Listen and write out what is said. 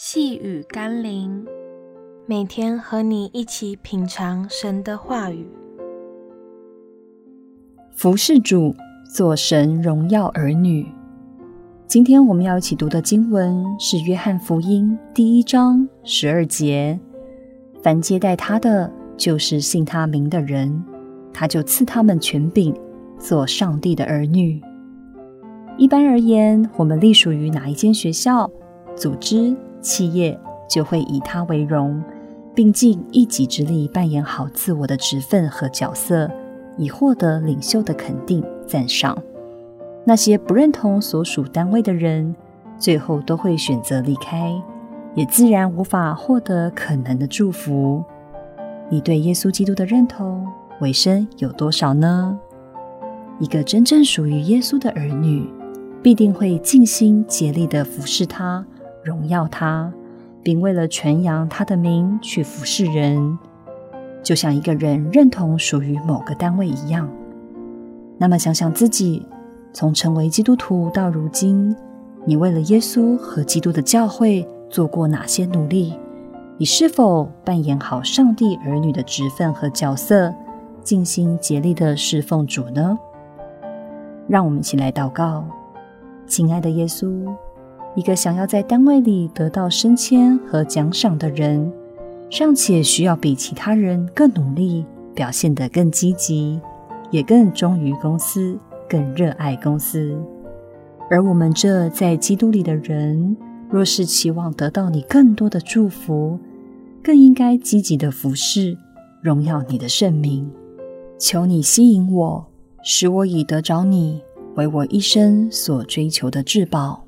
细雨甘霖，每天和你一起品尝神的话语，服侍主，做神荣耀儿女。今天我们要一起读的经文是《约翰福音》第一章十二节：“凡接待他的，就是信他名的人，他就赐他们权柄，做上帝的儿女。”一般而言，我们隶属于哪一间学校、组织？企业就会以他为荣，并尽一己之力扮演好自我的职分和角色，以获得领袖的肯定赞赏。那些不认同所属单位的人，最后都会选择离开，也自然无法获得可能的祝福。你对耶稣基督的认同、尾声有多少呢？一个真正属于耶稣的儿女，必定会尽心竭力地服侍他。荣耀他，并为了传扬他的名去服侍人，就像一个人认同属于某个单位一样。那么，想想自己从成为基督徒到如今，你为了耶稣和基督的教会做过哪些努力？你是否扮演好上帝儿女的职分和角色，尽心竭力地侍奉主呢？让我们一起来祷告，亲爱的耶稣。一个想要在单位里得到升迁和奖赏的人，尚且需要比其他人更努力，表现得更积极，也更忠于公司，更热爱公司。而我们这在基督里的人，若是期望得到你更多的祝福，更应该积极的服侍，荣耀你的圣名。求你吸引我，使我以得着你为我一生所追求的至宝。